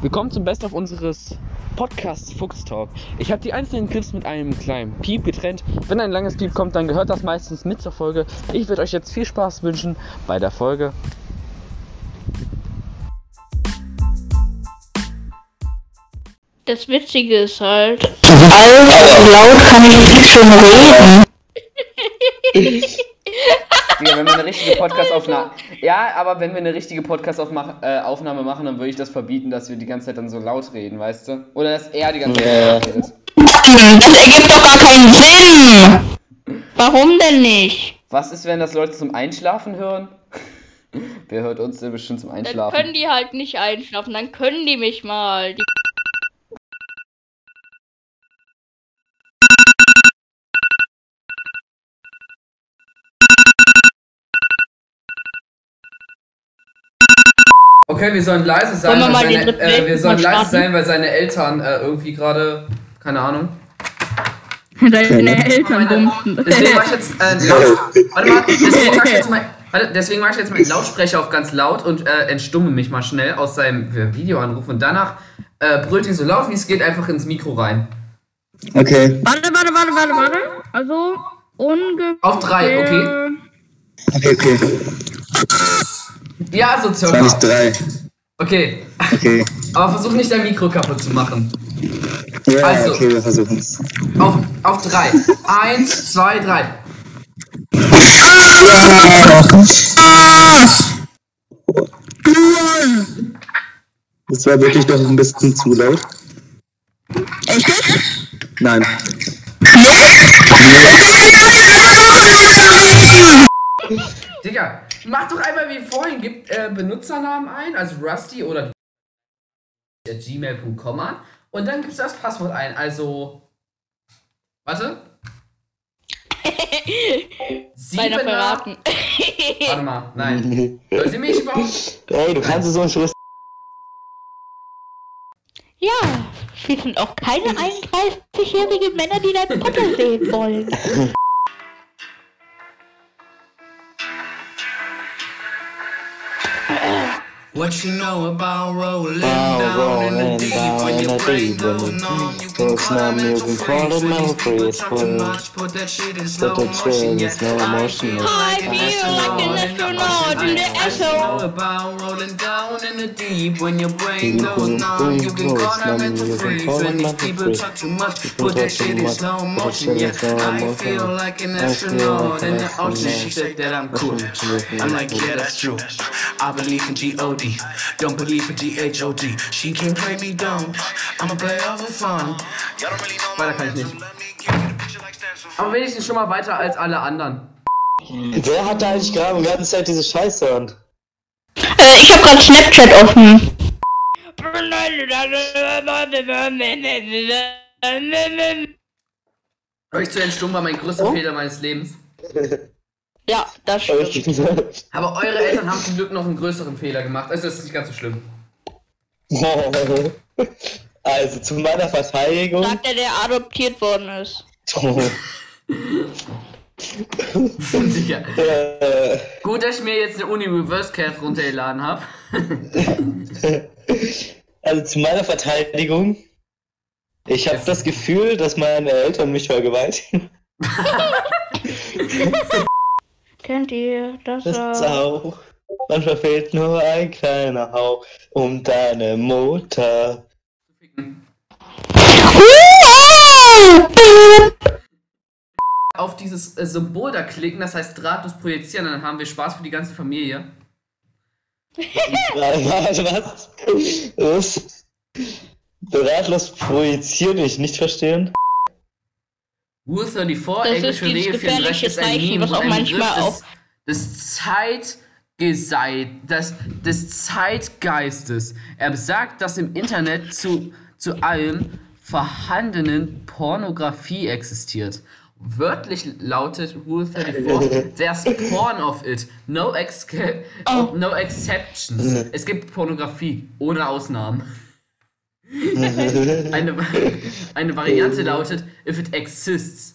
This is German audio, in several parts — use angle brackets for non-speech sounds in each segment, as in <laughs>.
Willkommen zum Best of unseres Podcasts Fuchs Talk. Ich habe die einzelnen Clips mit einem kleinen Piep getrennt. Wenn ein langes Piep kommt, dann gehört das meistens mit zur Folge. Ich würde euch jetzt viel Spaß wünschen bei der Folge. Das Witzige ist halt. Also laut kann ich nicht schon reden. Ja, wenn wir eine richtige Podcastaufnahme. Ja, aber wenn wir eine richtige Podcastaufnahme machen, dann würde ich das verbieten, dass wir die ganze Zeit dann so laut reden, weißt du? Oder dass er die ganze Zeit laut redet. Das ergibt doch gar keinen Sinn. Warum denn nicht? Was ist, wenn das Leute zum Einschlafen hören? <laughs> Wer hört uns denn bestimmt zum Dann Einschlafen? können die halt nicht einschlafen, dann können die mich mal. Die Okay, wir sollen leise sein, Wollen wir weil mal seine, äh, wir sollen mal leise starten? sein, weil seine Eltern äh, irgendwie gerade, keine Ahnung. Deine Eltern bumsen. Deswegen mach ich jetzt, äh, <laughs> warte mal, deswegen mach ich jetzt mal, <laughs> warte, deswegen mach ich jetzt meinen Lautsprecher auf ganz laut und äh, entstumme mich mal schnell aus seinem äh, Videoanruf und danach äh, brüllt ihn so laut wie es geht einfach ins Mikro rein. Okay, Warte, warte, warte, warte, warte. Also ungefähr. Auf drei, okay? okay, okay. Ja, so circa. drei. Okay, Okay. <laughs> aber versuch nicht dein Mikro kaputt zu machen. Ja, Also. okay, wir versuchen es. Auf, auf drei. Eins, zwei, drei. Das war wirklich doch ein bisschen zu laut. Echt? Nein. Mach doch einmal wie vorhin, gib äh, Benutzernamen ein, also Rusty oder gmail.com an und dann gibst du das Passwort ein, also warte. <laughs> Beinahe Siebener, verraten. <laughs> warte mal, nein. <laughs> Hört ihr mich überhaupt? Ey, du kannst so ein Schluss. ja, wir sind auch keine 31-jährigen Männer, die deinen Potter sehen wollen. What you know about rolling down in the deep when your brain goes numb? You can call it mental freeze when you speak talk too much. Put that shit in slow motion, yeah. I feel like an astronaut in the ocean. You know about rolling down in the deep when your brain goes numb? You can call that mental freeze when these people talk too much. Put that shit in slow motion, yeah. I feel like an astronaut in the ocean. She said that I'm cool. I'm like, yeah, that's true. I believe in G-O-D. Don't believe in G-H-O-D. She can't play me dumb. I'm a player for fun. Weiter kann ich nicht. Aber wenigstens schon mal weiter als alle anderen. Wer hat da eigentlich gerade die ganze Zeit diese Scheiße an? Äh, ich habe gerade Snapchat offen. Euch zu entstummen war mein größter Fehler meines Lebens. <laughs> Ja, das stimmt. Aber eure Eltern haben zum Glück noch einen größeren Fehler gemacht. Also das ist nicht ganz so schlimm. <laughs> Also zu meiner Verteidigung. Sagt er, der adoptiert worden ist. <laughs> Sicher. <laughs> äh, Gut, dass ich mir jetzt eine Uni Reverse Cast runtergeladen habe. <laughs> also zu meiner Verteidigung. Ich habe das Gefühl, dass meine Eltern mich vergewaltigen. Kennt ihr das? Das ist äh, auch. Manchmal fehlt nur ein kleiner Hauch um deine Mutter. Auf dieses äh, Symbol da klicken, das heißt drahtlos projizieren, dann haben wir Spaß für die ganze Familie. Warte, was? Was? Ratlos projizieren, ich nicht verstehen. Rule 34, Das ist englische Regel 34 gefährliche ist ein Zeichen, Meme was auch ein manchmal des, des Zeitgeseit, des, des Zeitgeistes. Er besagt, dass im Internet zu, zu allem vorhandenen Pornografie existiert. Wörtlich lautet Rule 34, there's porn of it, no, exca- Oh. no exceptions. Es gibt Pornografie, ohne Ausnahmen. <laughs> Eine, eine Variante lautet, if it exists,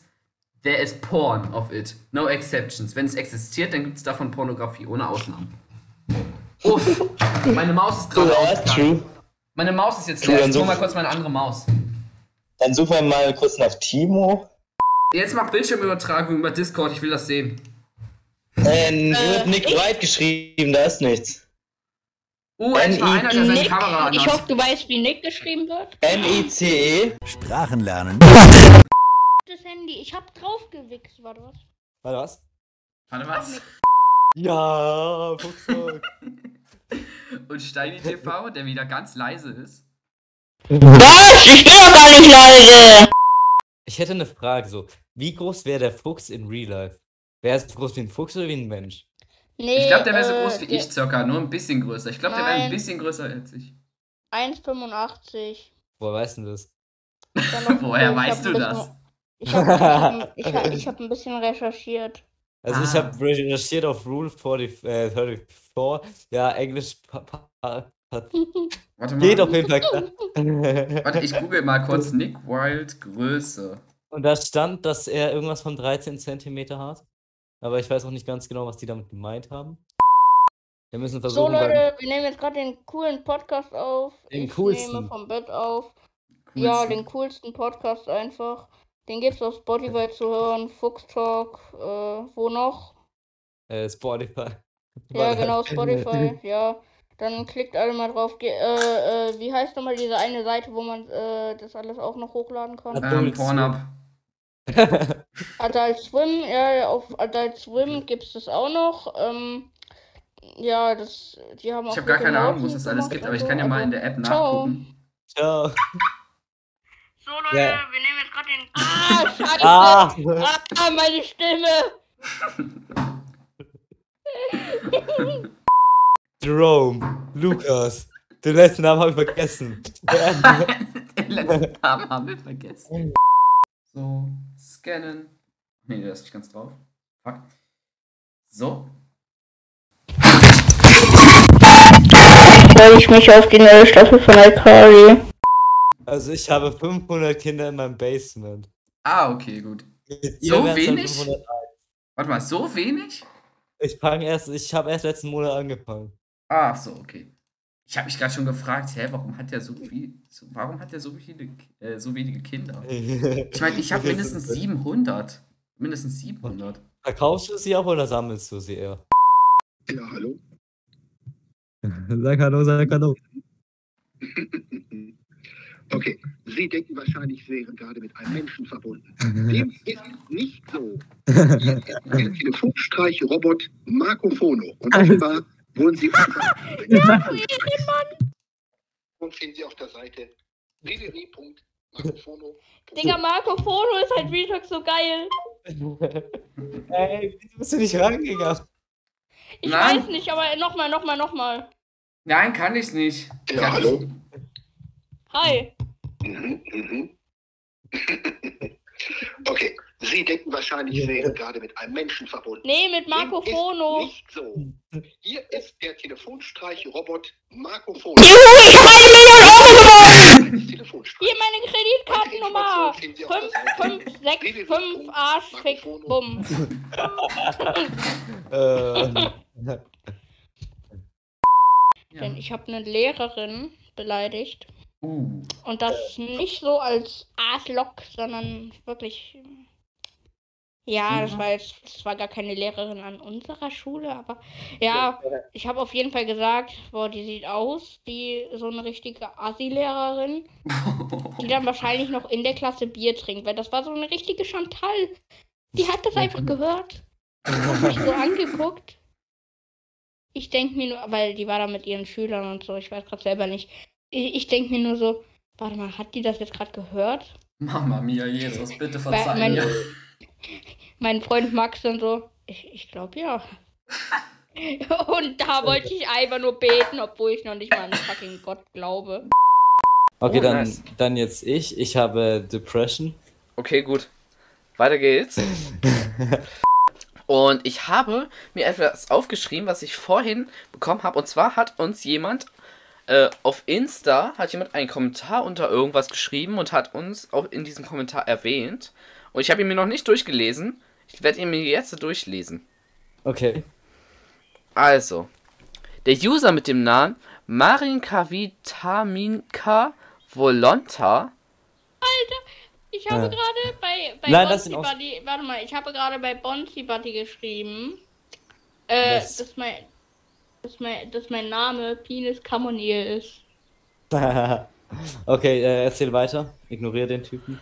there is porn of it. No exceptions. Wenn es existiert, dann gibt es davon Pornografie, ohne Ausnahmen. Uff, meine Maus ist gerade true. Meine Maus ist jetzt leer. dann Ich hol mal kurz meine andere Maus. Dann suchen wir mal kurz nach Timo. Jetzt mach Bildschirmübertragung über Discord, ich will das sehen. Äh, wird Nick ich- White geschrieben, da ist nichts. Uh, endlich mal einer, der seine Nick, Kamera ich anhat. hoffe, du weißt, wie Nick geschrieben wird. N-I-C-E. Sprachen lernen. Das Handy, ich hab draufgewichst, warte was? Warte, was? Warte was? Ja, Fuchsburg. <laughs> Und Steini TV, der wieder ganz leise ist. Was? Ich bin doch gar nicht leise. Ich hätte eine Frage so. Wie groß wäre der Fuchs in Real Life? Wäre er so groß wie ein Fuchs oder wie ein Mensch? Nee, Ich glaube, der wäre so äh, groß wie ich circa, nur ein bisschen größer. Ich glaube, der wäre ein bisschen größer als ich. 1,85. Woher weißt du das? Woher weißt du das? Ich habe <laughs> ich hab, ich hab ein <laughs> bisschen recherchiert. Also ich Ah. habe recherchiert auf Rule 40, äh, 34. Ja, Englisch pa pa pa Warte mal. geht auf jeden Fall klar. <laughs> Warte, ich google mal kurz Nick Wild Größe. Und da stand, dass er irgendwas von 13 Zentimeter hat. Aber ich weiß auch nicht ganz genau, was die damit gemeint haben. Wir müssen So versuchen, beim- Leute, wir nehmen jetzt gerade den coolen Podcast auf. Den ich coolsten. nehme vom Bett auf. Ja, Coolsten. den coolsten Podcast einfach. Den gibt's auf Spotify zu hören, Fuchs Talk, äh, wo noch? äh, Spotify. Ja, genau, Spotify, <laughs> ja. Dann klickt alle mal drauf. Ge äh, äh, wie heißt nochmal diese eine Seite, wo man äh, das alles auch noch hochladen kann? Ähm, Adult Pornhub. <laughs> Adult Swim, ja, ja, auf Adult Swim gibt's das auch noch. Ähm, ja, das, die haben auch Ich habe gar keine Ahnung, wo es das alles gibt, aber ich kann ja mal also- in der App Ciao. nachgucken. Ciao. <laughs> So Leute, Ja. wir nehmen jetzt gerade den. Ah, scheiße! Ah! Ah, meine Stimme! Jerome. Lukas. Den letzten Namen habe ich vergessen. <laughs> Den letzten Namen haben wir vergessen. So, scannen. Nee, der ist nicht ganz drauf. Fuck. So. Freue ich mich auf die neue Staffel von iCarly. Also ich habe 500 Kinder in meinem Basement. Ah, okay, gut. So wenig? 500. Warte mal, so wenig? Ich fange erst, ich habe erst letzten Monat angefangen. Ach so, okay. Ich habe mich gerade schon gefragt, hä, warum hat der so viel, so, warum hat der so viele, äh, so wenige Kinder? Ich meine, ich habe <laughs> mindestens 700. Mindestens 700. Verkaufst du sie auch oder sammelst du sie eher? Ja, hallo. <laughs> Sag hallo, sag hallo. <laughs> Okay, Sie denken wahrscheinlich, Sie wären gerade mit einem Menschen verbunden. <laughs> Dem ist nicht so. Hier ist der Telefonstreich-Robot Marco Fono. Und offenbar wurden Sie <laughs> und finden Sie auf der Seite www.marcofono. Digga, Marco Fono ist halt Real Talk so geil. <laughs> Ey, wieso bist du nicht rangegangen? Ich Nein. weiß nicht, aber nochmal, nochmal, nochmal. Nein, kann ich nicht. Ja, hallo. Hi. Mhm, mhm. Okay, Sie denken wahrscheinlich, Sie wären gerade mit einem Menschen verbunden. Nee, mit Marco Dem ist Fono. Nicht so. Hier ist der Telefonstreich-Robot Marco Fono. Juhu, ich habe eine Million Euro gewonnen. Hier meine Kreditkartennummer. 5565 Arschfick Bumm. Äh, <laughs> Denn ich habe eine Lehrerin beleidigt. Uh, Und das nicht so als Arschloch, sondern wirklich. Ja, das war jetzt, das war gar keine Lehrerin an unserer Schule, aber ja, ich habe auf jeden Fall gesagt, boah, die sieht aus wie so eine richtige Assi-Lehrerin, <laughs> die dann wahrscheinlich noch in der Klasse Bier trinkt, weil das war so eine richtige Chantal. Die hat das einfach gehört und mich so angeguckt. Ich denke mir nur, weil die war da mit ihren Schülern und so, ich weiß gerade selber nicht. Ich, denke mir nur so, warte mal, hat die das jetzt gerade gehört? Mama mia, Jesus, bitte verzeih mein, mir. <laughs> mein Freund Max dann so, ich, ich glaube ja. <laughs> Und da wollte ich einfach nur beten, obwohl ich noch nicht mal an fucking Gott glaube. okay, Oh, dann, nice. dann jetzt ich. Ich habe Depression. Okay, gut. Weiter geht's. <laughs> Und ich habe mir etwas aufgeschrieben, was ich vorhin bekommen habe. Und zwar hat uns jemand äh, auf Insta, hat jemand einen Kommentar unter irgendwas geschrieben und hat uns auch in diesem Kommentar erwähnt. Und ich habe ihn mir noch nicht durchgelesen. Ich werde ihn mir jetzt durchlesen. Okay. Also, der User mit dem Namen Marinka Vitaminka Volonta. Ich habe Ja. gerade bei, bei Nein, das Bonzi Buddy, warte mal, ich habe gerade bei Bonzi Buddy geschrieben, äh, Was? dass mein, dass mein, dass mein Name Penis Kamonil ist. <laughs> okay, äh, erzähl weiter. Ignoriere den Typen.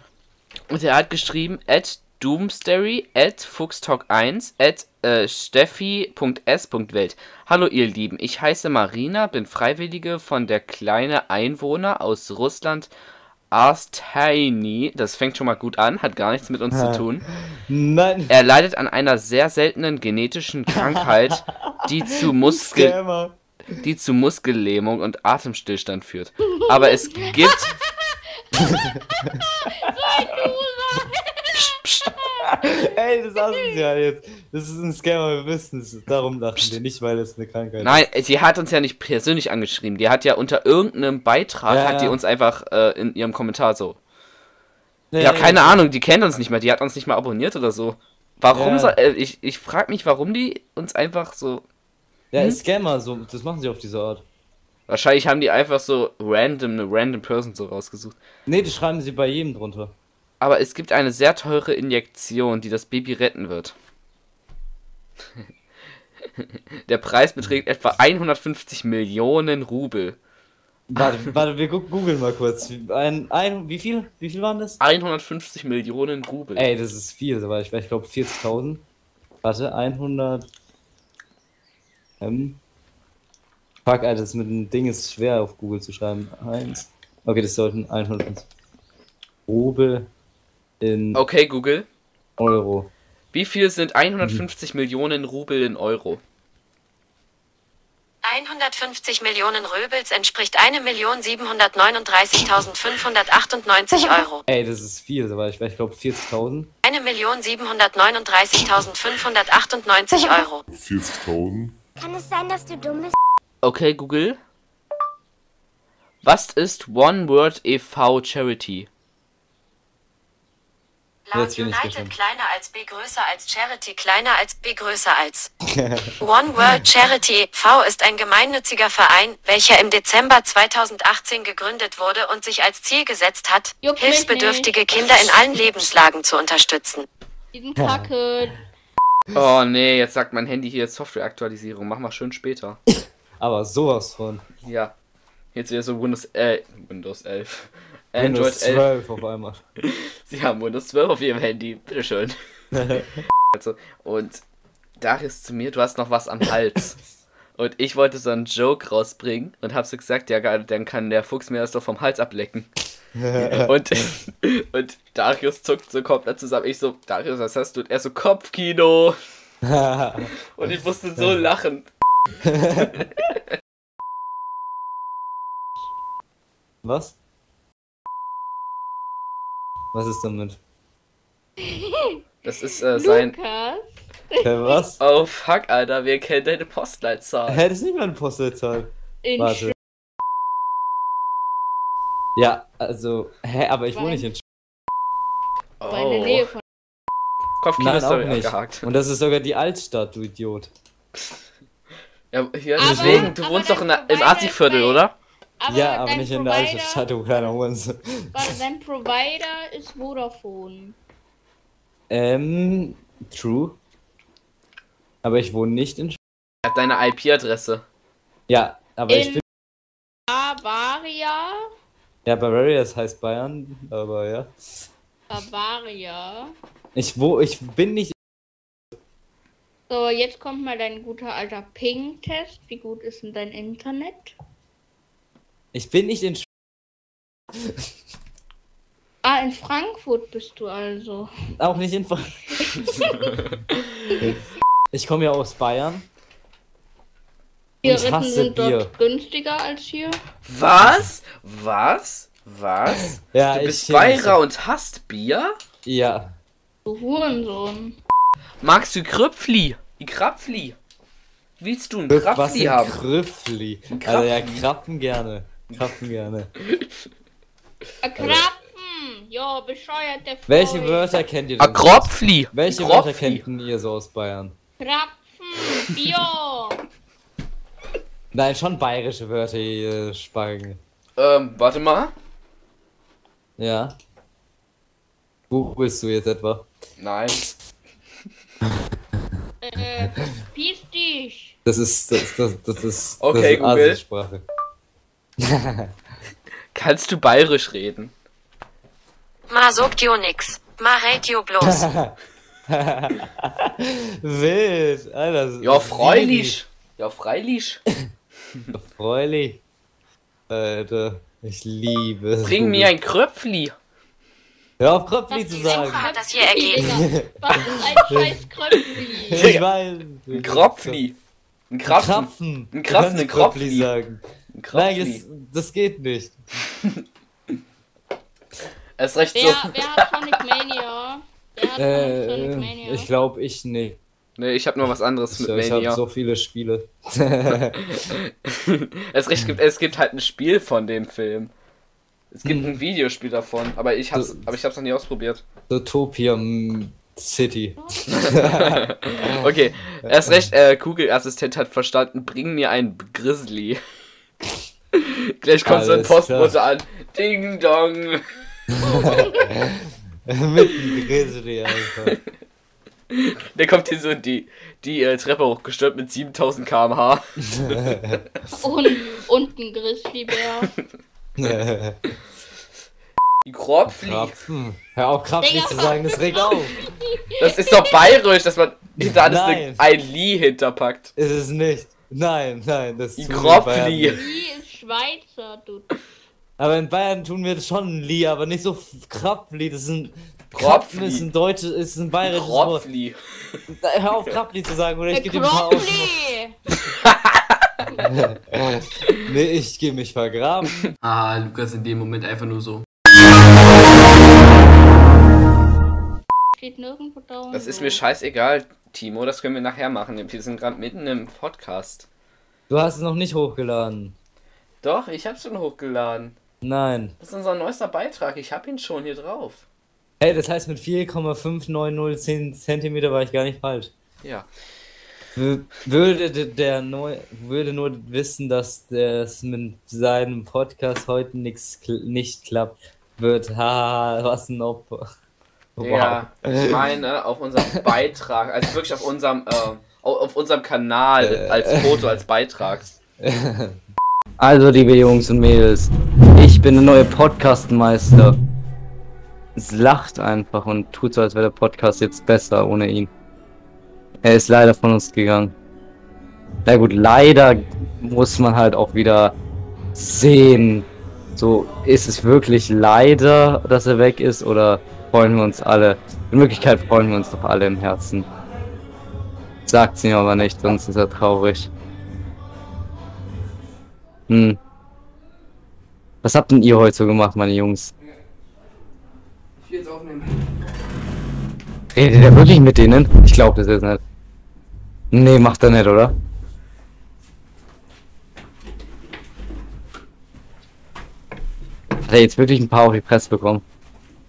Und er hat geschrieben, at Doomsday, at Fuchstalk1, at äh, Steffi.s.welt. Hallo ihr Lieben, ich heiße Marina, bin Freiwillige von der kleine Einwohner aus Russland, Arstaini. Das fängt schon mal gut an, hat gar nichts mit uns zu tun. Nein. Er leidet an einer sehr seltenen genetischen Krankheit, die zu Muskel die zu Muskellähmung und Atemstillstand führt. Aber es gibt. <laughs> Psst, psst. Lassen sie ja jetzt. Das ist ein Scammer, wir wissen es. Darum lachen wir nicht, weil es eine Krankheit Nein, sie hat uns ja nicht persönlich angeschrieben. Die hat ja unter irgendeinem Beitrag, Ja, hat die uns einfach äh, in ihrem Kommentar so. ist. Ja, keine Ahnung, die kennt uns nicht mehr, die hat uns nicht mal abonniert oder so. Warum soll. Äh, ich ich frage mich, warum die uns einfach so. Ja, Scammer, so, das machen sie auf diese Art. Wahrscheinlich haben die einfach so random, eine random Person so rausgesucht. Nee, das schreiben sie bei jedem drunter. Aber es gibt eine sehr teure Injektion, die das Baby retten wird. <laughs> Der Preis beträgt etwa 150 Millionen Rubel. Warte, warte, wir googeln mal kurz. Ein, ein, wie viel? Wie viel waren das? 150 Millionen Rubel. Ey, das ist viel, aber ich, ich glaube 40.000. Warte, 100. Ähm. Fuck, Alter, das mit dem Ding ist schwer auf Google zu schreiben. Eins. Okay, das sollten 100 Rubel in Okay, Google. Euro. Wie viel sind 150 Millionen Rubel in Euro? 150 Millionen Röbels entspricht 1.739.598 Euro. Ey, das ist viel, aber ich, ich glaube 40.000. 1.739.598 Euro. 40.000. Kann es sein, dass du dumm bist? Okay, Google. Was ist One Word e.V. Charity? Ich United kleiner als B größer als Charity kleiner als B größer als. <laughs> One World Charity V ist ein gemeinnütziger Verein, welcher im Dezember 2018 gegründet wurde und sich als Ziel gesetzt hat, mich hilfsbedürftige Kinder in allen Lebenslagen zu unterstützen. Diesen Kacke. Oh nee, jetzt sagt mein Handy hier Softwareaktualisierung. Mach mal schön später. Aber sowas von. Ja. Jetzt wieder so Windows, äh, Windows 11. Android Windows 11. 12 auf einmal. <laughs> Sie haben Windows 12 auf ihrem Handy. Bitteschön. <laughs> also, und Darius zu mir, du hast noch was am Hals. Und ich wollte so einen Joke rausbringen und hab so gesagt, ja, geil, dann kann der Fuchs mir das doch vom Hals ablecken. <laughs> und, und Darius zuckt so komplett zusammen. Ich so, Darius, was hast du? Und er so, Kopfkino. Und ich musste so lachen. Was? Was ist damit? Das ist äh, sein. Lukas. Hä, was? Oh fuck, Alter, wir kennen deine Postleitzahl. Hä, das ist nicht mal eine Postleitzahl. In Warte. Ja, also, hä, aber ich wohne nicht in Sch Sch- in der Nähe von. Kopfkino ist auch nicht. abgehakt. Und das ist sogar die Altstadt, du Idiot. Ja, hier, Aber- deswegen, du aber wohnst dein doch in der, im Asi-Viertel, oder? Aber ja, aber nicht in der Provider, du kleiner Hurensohn. Warte, dein Provider ist Vodafone. Ähm, true. Aber ich wohne nicht in Er hat deine IP-Adresse. Ja, aber ich In- bin. Bavaria. Ja, Bavaria, das heißt Bayern, aber ja. Bavaria. Ich wo, ich bin nicht. So, jetzt kommt mal dein guter alter Ping-Test. Wie gut ist denn dein Internet? Ich bin nicht in Sch <laughs> Ah, in Frankfurt bist du also. Auch nicht in. Fra- <laughs> ich komme ja aus Bayern. ich Zigaretten hasse sind Bier. dort günstiger als hier. Was? Was? Was? Ja, Du bist Bayer und hast Bier? Ja. Du Hurensohn. Magst du Kröpfli? Die Krapfli? Willst du ein Was Krapfli haben? Krüffli? Krapfen. Also ja, Krappen gerne. Krappen gerne. Äh, Krappen! Jo, bescheuert der Welche. Wörter kennt ihr A denn? Kropfli. Welche Kropfli. Wörter kennt ihr so aus Bayern? Krapfen! Jo! <laughs> Nein, schon bayerische Wörter, ihr Spacken. Ähm, warte mal. Ja. Googlest du jetzt etwa? Nein. Äh, verpiss dich. Das ist, das, das, das ist, Okay, das ist Google. Asi-Sprache. <laughs> Kannst du bayerisch reden? Ma sogt jo nix. Ma red jo bloß. <laughs> Wild, Alter. Ja, freilich. Ja, <laughs> freilich. Freilich. Alter, ich liebe es. Bring mir ein Kröpfli. Hör auf, Kröpfli zu ist sagen. Das hier. Digga, Was ist ein scheiß Kröpfli? Ich weiß. Ein Kropfli. Ein Krapfen. Krapfen. Ein Krapfen, ein Kropfli. sagen. Ein Nein, das, das geht nicht. Erst recht so. Wer, wer hat Sonic Mania? Wer hat Sonic Äh, Mania? ich glaube, ich nicht. Nee, ich hab nur was anderes Ich, mit ich habe Mania. so viele Spiele. <laughs> es, recht gibt, es gibt halt ein Spiel von dem Film. Es gibt Hm. ein Videospiel davon, aber ich hab's, aber ich hab's noch nie ausprobiert. Utopia mm, City. <laughs> Okay, erst recht, äh, Google-Assistent hat verstanden, bring mir ein Grizzly. <laughs> Gleich kommt so ein Postbote an. Ding dong. <laughs> Mit einem Grizzly einfach. Der kommt hier so die, die äh, Treppe hochgestürmt mit 7000 km/h. <laughs> Und, und ein Grizzlybär. Die Kropfli. Krapfen. Hör auf, Krapfen Digga. zu sagen, das regt auf. Das ist doch bayerisch, dass man hinter alles Nein. ein Li hinterpackt. Ist es nicht. Nein, nein, das in Kropfli. Ist Schweizer, du. Aber in Bayern tun wir das schon ein Li, aber nicht so Krapfli. Das ist ein. Kropfli. Ist ein deutsches, ist ein bayerisches Wort. Kropfli. Hör auf, Krapfli zu sagen, oder ich Der gebe dir ein paar Kropfli! <laughs> Nee, ich gehe mich vergraben. Ah, Lukas in dem Moment einfach nur so. Steht nirgendwo da. Das ist mir scheißegal, Timo. Das können wir nachher machen. Wir sind gerade mitten im Podcast. Du hast es noch nicht hochgeladen. Doch, ich hab's schon hochgeladen. Nein. Das ist unser neuester Beitrag. Ich hab ihn schon hier drauf. Hey, das heißt mit 4,590 Zentimeter war ich gar nicht falsch. Ja. Würde de- der neu würde nur wissen, dass das mit seinem Podcast heute nichts kl nicht klappt, wird haha, was ein Opfer. <laughs> Wow. Ja, ich meine auf unserem Beitrag, also wirklich auf unserem, äh, auf unserem Kanal als Foto, als Beitrag. <laughs> Also, liebe Jungs und Mädels, ich bin der neue Podcastmeister. Es lacht einfach und tut so, als wäre der Podcast jetzt besser ohne ihn. Er ist leider von uns gegangen. Na gut, leider muss man halt auch wieder sehen. So, ist es wirklich leider, dass er weg ist oder freuen wir uns alle? In Wirklichkeit freuen wir uns doch alle im Herzen. Sagt's ihm aber nicht, sonst ist er traurig. Hm. Was habt denn ihr heute so gemacht, meine Jungs? Ich will jetzt aufnehmen. Redet ihr wirklich mit denen? Ich glaube das jetzt nicht. Nee, macht er nicht, oder? Hat er jetzt wirklich ein paar auf die Presse bekommen?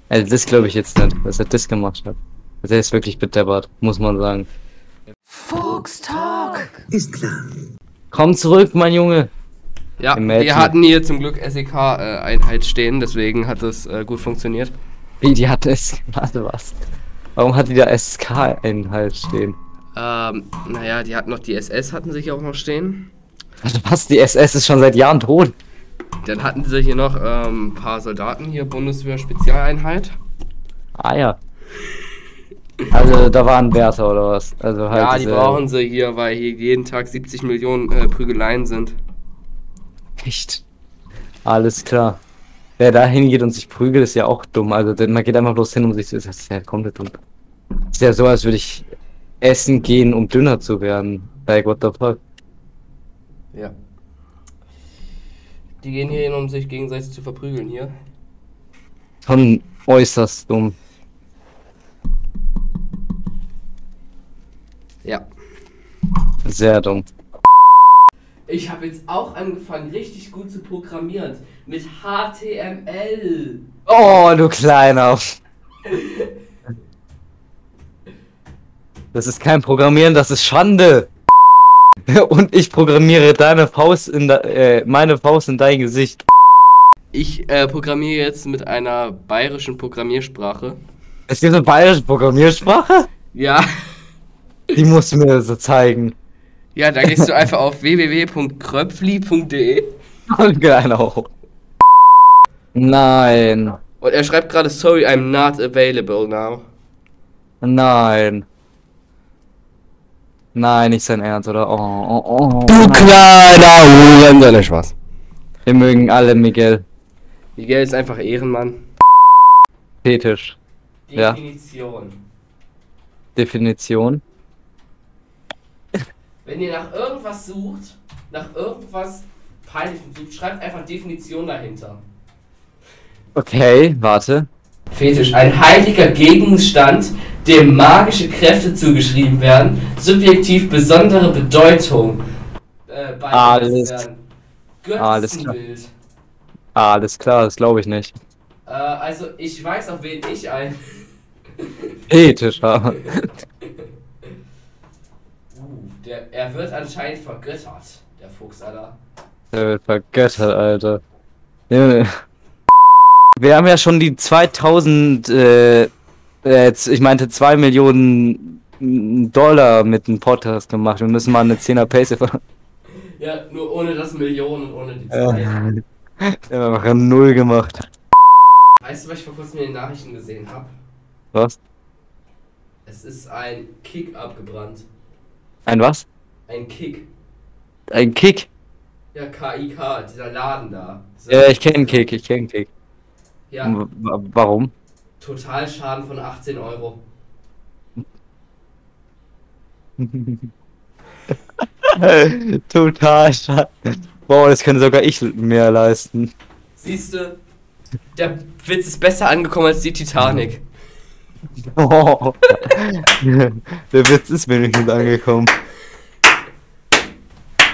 Also das glaube ich jetzt nicht, dass er das gemacht hat. Also er ist wirklich bedeppert, muss man sagen. Ist klar. Komm zurück, mein Junge! Ja, Imagine. wir hatten hier zum Glück SEK-Einheit stehen, deswegen hat es äh, gut funktioniert. Wie, die hat es... Warte, was? Warum hat die da SK-Einhalt stehen? Ähm, naja, die hatten noch die SS, hatten hier auch noch stehen. Warte, was? Die SS ist schon seit Jahren tot. Dann hatten sie hier noch ähm, ein paar Soldaten hier, Bundeswehr-Spezialeinheit. Ah ja. Also da waren Wärter oder was? Also halt ja, die brauchen sie hier, weil hier jeden Tag 70 Millionen äh, Prügeleien sind. Echt? Alles klar. Wer da hingeht und sich prügelt, ist ja auch dumm. Also man geht einfach bloß hin, um sich zu. Das ist ja komplett dumm. ist ja so, als würde ich essen gehen, um dünner zu werden. Like, what the fuck? Ja. Die gehen hier hin, um sich gegenseitig zu verprügeln hier. Schon äußerst dumm. Ja. Sehr dumm. Ich habe jetzt auch angefangen, richtig gut zu programmieren. Mit HTML. Oh, du Kleiner. <laughs> Das ist kein Programmieren, das ist Schande. <laughs> Und ich programmiere deine Faust in de, äh, meine Faust in dein Gesicht. Ich äh, programmiere jetzt mit einer bayerischen Programmiersprache. Es gibt eine bayerische Programmiersprache? Ja. Die musst du mir so zeigen. Ja, da gehst du einfach auf www.kröpfli.de <laughs> Genau. Nein. und er schreibt gerade, sorry, I'm not available now. Nein. Nein, nicht sein Ernst, oder? Oh, oh, oh. Du kleiner Hurensohn. Ne, Spaß. Wir mögen alle Miguel. Miguel ist einfach Ehrenmann. Fetisch. Ja. Definition. Wenn ihr nach irgendwas sucht, nach irgendwas Peinlichem sucht, schreibt einfach Definition dahinter. Okay, warte. Fetisch. Ein heiliger Gegenstand, dem magische Kräfte zugeschrieben werden, subjektiv besondere Bedeutung äh, beigemessen Alles- werden. alles klar. Alles klar, das glaube ich nicht. Äh, also ich weiß auf wen ich ein. Fetisch, ja. <laughs> Uh, der, er wird anscheinend vergöttert, der Fuchs, Alter. Der wird vergöttert, Alter. Wir haben ja schon die 2000, äh, äh, jetzt, ich meinte 2 Millionen Dollar mit dem Podcast gemacht. Wir müssen mal eine 10er Pace ver- Ja, nur ohne das Millionen und ohne die zwei. Wir haben einfach Null gemacht. Weißt du, was ich vor kurzem in den Nachrichten gesehen habe? Was? Es ist ein Kick abgebrannt. Ein was? Ein Kick. Ein Kick? Ja, KIK, dieser Laden da. Ja, ich kenne Kick, ich kenne Kick. Ja, W- Warum? Totalschaden von 18 Euro. <laughs> Total schade. Boah, das könnte sogar ich mir leisten. Siehst du, der Witz ist besser angekommen als die Titanic. Oh. <laughs> Der Witz ist mir nicht angekommen.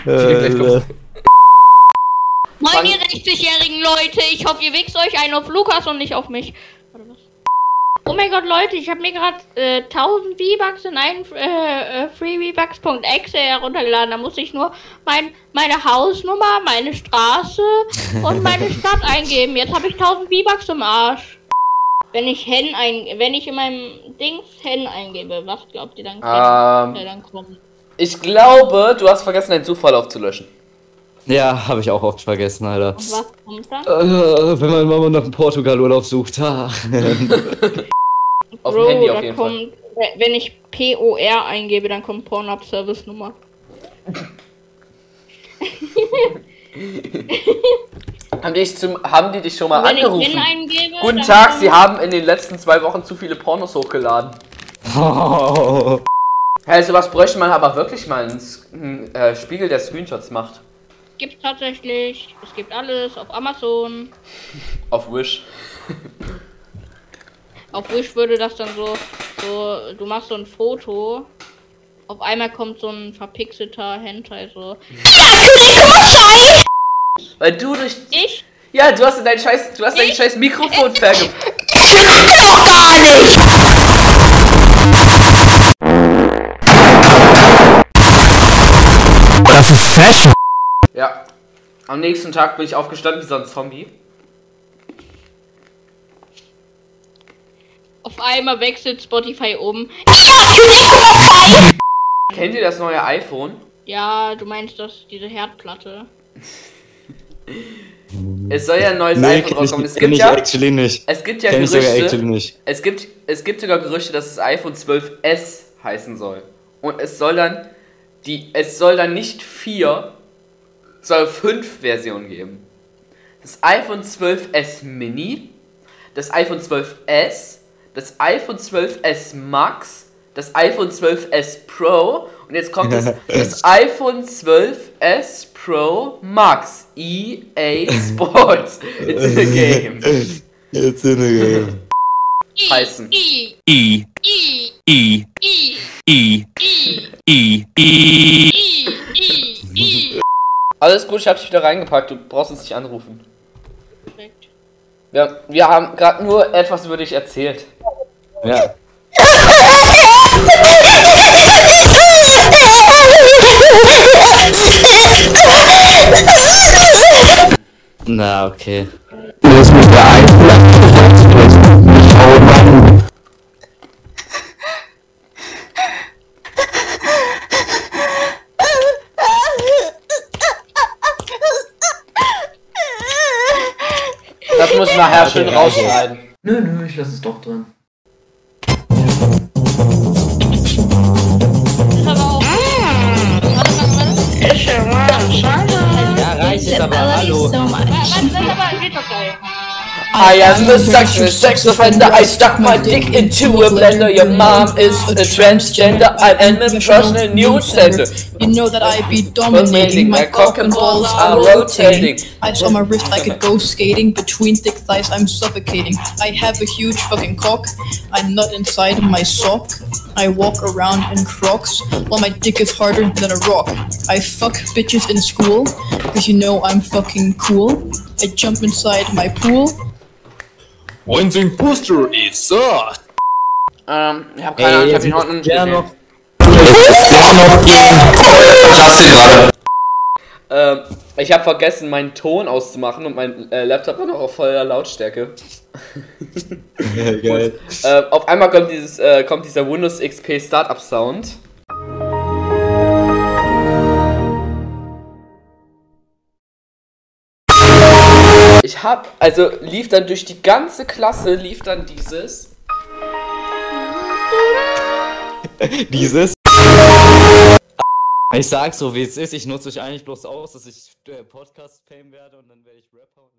Äh, Moin, ihr 60-jährigen Leute. Ich hoffe, ihr wichst euch einen auf Lukas und nicht auf mich. Warte, was? Oh mein Gott, Leute, ich habe mir gerade äh, 1000 V-Bucks in einen äh, äh, freevbucks.exe heruntergeladen. Da muss ich nur mein, meine Hausnummer, meine Straße und meine <laughs> Stadt eingeben. Jetzt habe ich 1000 V-Bucks im Arsch. Wenn ich Hen ein, wenn ich in meinem Dings Hen eingebe, was glaubt ihr dann? Ähm. äh, dann kommt? Ich glaube, du hast vergessen, deinen Zufall aufzulöschen. ja, habe ich auch oft vergessen, Alter. Und was kommt dann? Äh, wenn meine Mama nach dem Portugal-Urlaub sucht. ha. <laughs> Auf dem Bro, Handy auf da jeden Fall. kommt, we- wenn ich POR eingebe, dann kommt Pornhub Service Nummer. <laughs> <laughs> Haben die, dich zum, haben die dich schon mal wenn angerufen? Eingebe, Guten Tag, Sie haben in den letzten zwei Wochen zu viele Pornos hochgeladen. <laughs> Hey, sowas bräuchte man aber wirklich mal einen, äh, Spiegel, der Screenshots macht. Gibt's tatsächlich. Es gibt alles auf Amazon. <laughs> Auf Wish. <laughs> Auf Wish würde das dann so, so, du machst so ein Foto. Auf einmal kommt so ein verpixelter Hentai so. Weil du durch. Ich? Ja, du hast dein scheiß, du hast dein scheiß Mikrofon verge... Das ist Fashion. Ja. Am nächsten Tag bin ich aufgestanden wie so ein Zombie. Auf einmal wechselt Spotify um. Kennt ihr das neue iPhone? Ja, du meinst das, diese Herdplatte. <laughs> Es soll ja ein neues Nee, iPhone ich, rauskommen. Es gibt ja, actually nicht. es gibt ja Kenn Gerüchte. Es gibt, es gibt sogar Gerüchte, dass das iPhone 12s heißen soll. Und es soll dann die, es soll dann nicht 4, soll 5 Versionen geben. Das iPhone 12s Mini, das iPhone 12s, das iPhone 12s Max, das iPhone 12s Pro und jetzt kommt das, das iPhone 12s Pro Max EA Sports. It's in the game. Jetzt in the game. Heißen. I, I, I, I, I, I, I, I, I. I, I, I. Alles gut, ich hab dich wieder reingepackt, du brauchst uns nicht anrufen. Perfekt. Wir, wir haben gerade nur etwas über dich erzählt. Na, okay. Du musst mich da einlassen, ich hau rein. Das muss ich nachher schön rausschneiden. Also- nö, nö, ich lasse es doch drin. Reicht jetzt aber, hallo. I am a sexual sex offender. I stuck my dick into a blender. Your mom is a transgender. I am a professional nude center. You know that I be dominating. My cock and balls are rotating. I on my wrist, I could go skating. Between thick thighs, I'm suffocating. I have a huge fucking cock. I'm not inside my sock. I walk around in crocs while my dick is harder than a rock. I fuck bitches in school because you know I'm fucking cool. I jump inside my pool. One thing Booster is uh. Ähm, ich hab keine Ahnung, ich hab ihn heute noch nicht gesehen. Ähm, ich habe vergessen, meinen Ton auszumachen und mein äh, Laptop war noch auf voller Lautstärke. Geil. äh, auf einmal kommt, dieses, äh, kommt dieser Windows XP Startup Sound. Ich hab, also lief dann durch die ganze Klasse, lief dann dieses. <laughs> Dieses. Ich sag so, wie es ist. Ich nutze euch eigentlich bloß aus, dass ich äh, Podcast-Fame werde und dann werde ich Rapper.